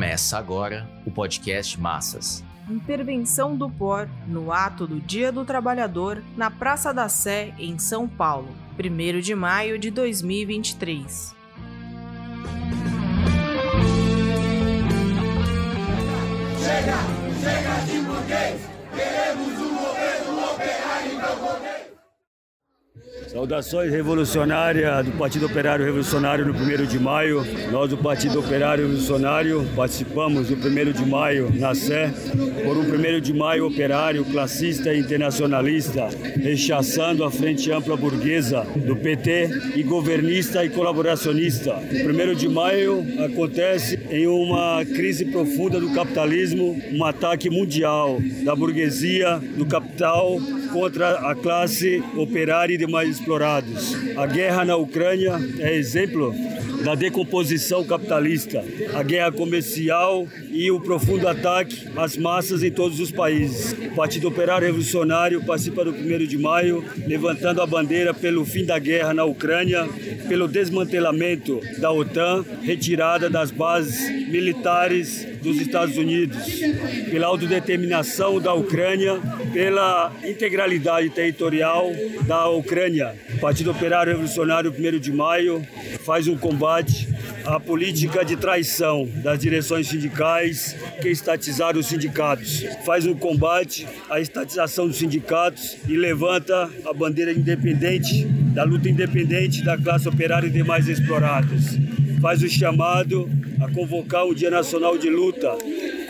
Começa agora o podcast Massas. Intervenção do POR no ato do Dia do Trabalhador na Praça da Sé, em São Paulo, 1 de maio de 2023. Chega, chega de burguês, queremos um governo operário e não burguês. Saudações revolucionárias do Partido Operário Revolucionário no 1 de maio. Nós do Partido Operário Revolucionário participamos do 1 de maio na Sé por um 1 de maio operário, classista e internacionalista, rechaçando a frente ampla burguesa do PT e governista e colaboracionista. O 1 de maio acontece em uma crise profunda do capitalismo, um ataque mundial da burguesia, do capital contra a classe operária e demais explorados. A guerra na Ucrânia é exemplo da decomposição capitalista, a guerra comercial e o profundo ataque às massas em todos os países. O Partido Operário Revolucionário participa do 1 de maio, levantando a bandeira pelo fim da guerra na Ucrânia, pelo desmantelamento da OTAN, retirada das bases militares dos Estados Unidos, pela autodeterminação da Ucrânia, pela integralidade territorial da Ucrânia. O Partido Operário Revolucionário 1 de maio faz um combate à política de traição das direções sindicais que estatizaram os sindicatos. Faz um combate à estatização dos sindicatos e levanta a bandeira independente, da luta independente da classe operária e demais explorados. Faz o chamado a convocar um Dia Nacional de Luta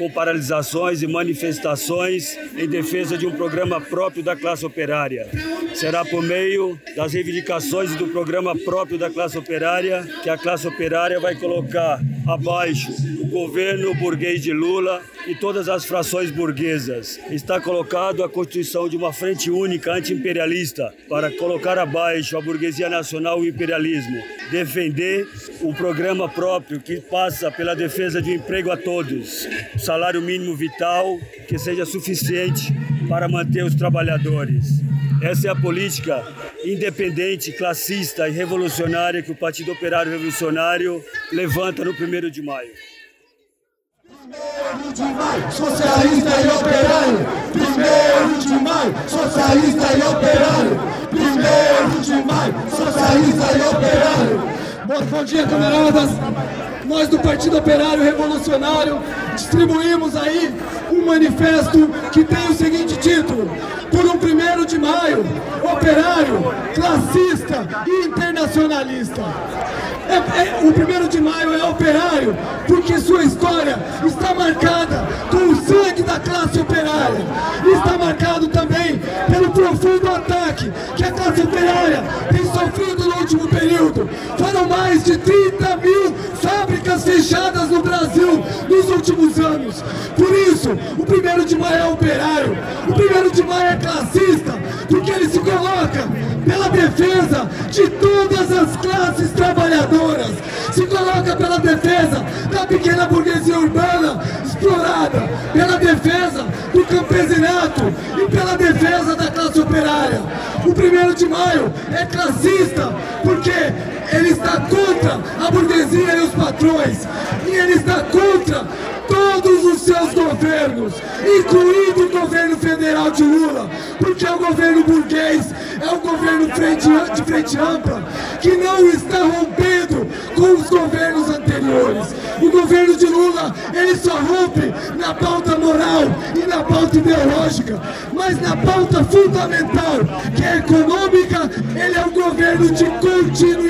com paralisações e manifestações em defesa de um programa próprio da classe operária. Será por meio das reivindicações do programa próprio da classe operária que a classe operária vai colocar abaixo o governo burguês de Lula e todas as frações burguesas. Está colocado a constituição de uma frente única anti-imperialista para colocar abaixo a burguesia nacional e o imperialismo. Defender o programa próprio que passa pela defesa de um emprego a todos, salário mínimo vital que seja suficiente para manter os trabalhadores. Essa é a política independente, classista e revolucionária que o Partido Operário Revolucionário levanta no 1 de maio. Primeiro de maio, socialista e operário. Primeiro de maio, socialista e operário. Primeiro de maio, socialista e operário. Bom, bom dia, camaradas. Nós do Partido Operário Revolucionário distribuímos aí um manifesto que tem o seguinte título: Por um primeiro de maio, operário, classista e internacionalista. É, é, o primeiro de maio é operário, porque sua história está marcada com o sangue da classe operária. Está marcado também pelo profundo ataque que a classe operária de 30 mil fábricas fechadas no Brasil nos últimos anos. Por isso, o primeiro de maio é operário, o primeiro de maio é classista, porque ele se coloca pela defesa de todas as classes trabalhadoras, se coloca pela defesa da pequena burguesia urbana explorada, pela defesa do campesinato e pela defesa da classe operária. O primeiro de maio é classista porque contra a burguesia e os patrões, e ele está contra todos os seus governos, incluindo o governo federal de Lula, porque é o governo burguês, é o governo frente, de frente ampla, que não está rompendo com os governos anteriores. O governo de Lula, ele só rompe na pauta moral e na pauta ideológica, mas na pauta fundamental, que é econômica, ele é um governo de continuidade de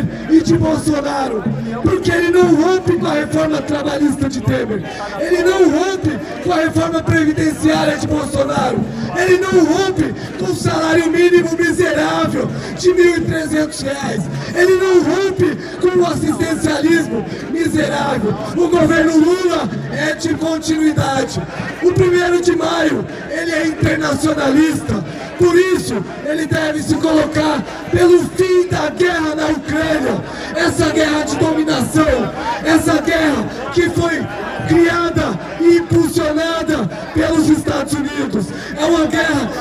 Temer e de Bolsonaro, porque ele não rompe com a reforma trabalhista de Temer, ele não rompe com a reforma previdenciária de Bolsonaro, ele não rompe salário mínimo miserável de R$ 1.300, ele não rompe com o assistencialismo miserável. O governo Lula é de continuidade. O primeiro de maio, ele é internacionalista. Por isso, ele deve se colocar pelo fim da guerra na Ucrânia. Essa guerra de dominação, essa guerra que foi criada e impulsionada pelos Estados Unidos.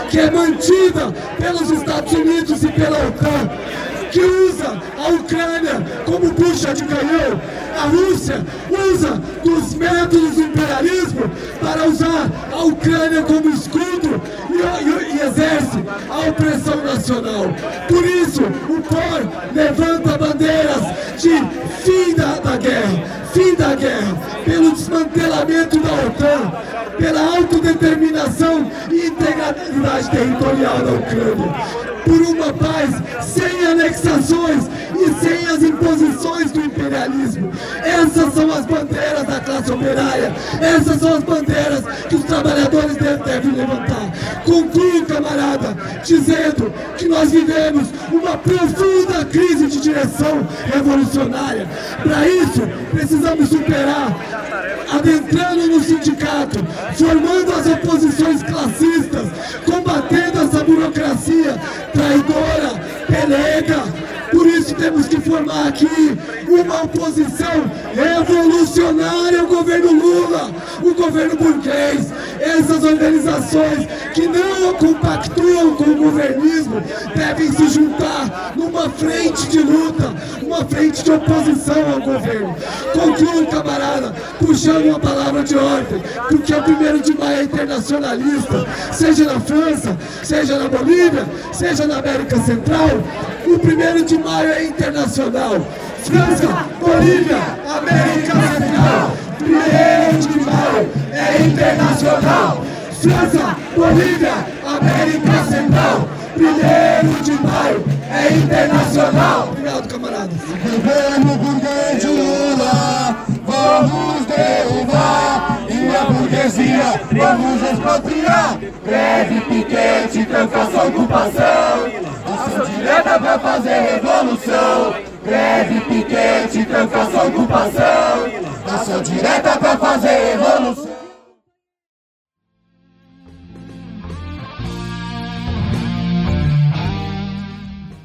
Que é mantida pelos Estados Unidos e pela OTAN. que usa a Ucrânia como bucha de canhão. A Rússia usa dos métodos do imperialismo para usar a Ucrânia como escudo e, e, e exerce a opressão nacional. Por isso, o POR levanta bandeiras de fim da, da guerra, fim da guerra, pelo desmantelamento da OTAN, pela autodeterminação e integralidade territorial da Ucrânia por uma paz sem anexações e sem as imposições do imperialismo. Essas são as bandeiras da classe operária, essas são as bandeiras que os trabalhadores devem levantar. Concluo, camarada, dizendo que nós vivemos uma profunda crise de direção revolucionária. Para isso, precisamos superar adentrando no sindicato, formando as oposições aqui uma oposição revolucionária ao governo Lula, o governo burguês. Essas organizações que não compactuam com o governismo devem se juntar numa frente de luta, uma frente de oposição ao governo. Concluo, camarada, puxando uma palavra de ordem, porque o primeiro de maio é internacionalista, seja na França, seja na Bolívia, seja na América Central, o primeiro de maio é internacional. França, Bolívia, América Central. Primeiro de maio é internacional. França, Bolívia, América Central. Primeiro de maio é internacional. Obrigado, camaradas. Governo burguês de Lula, vamos derrubar. E a burguesia, vamos expropriar. Greve, piquete, trancação, ocupação. Ação direta pra fazer revolução. Greve, piquete, trancação, ocupação.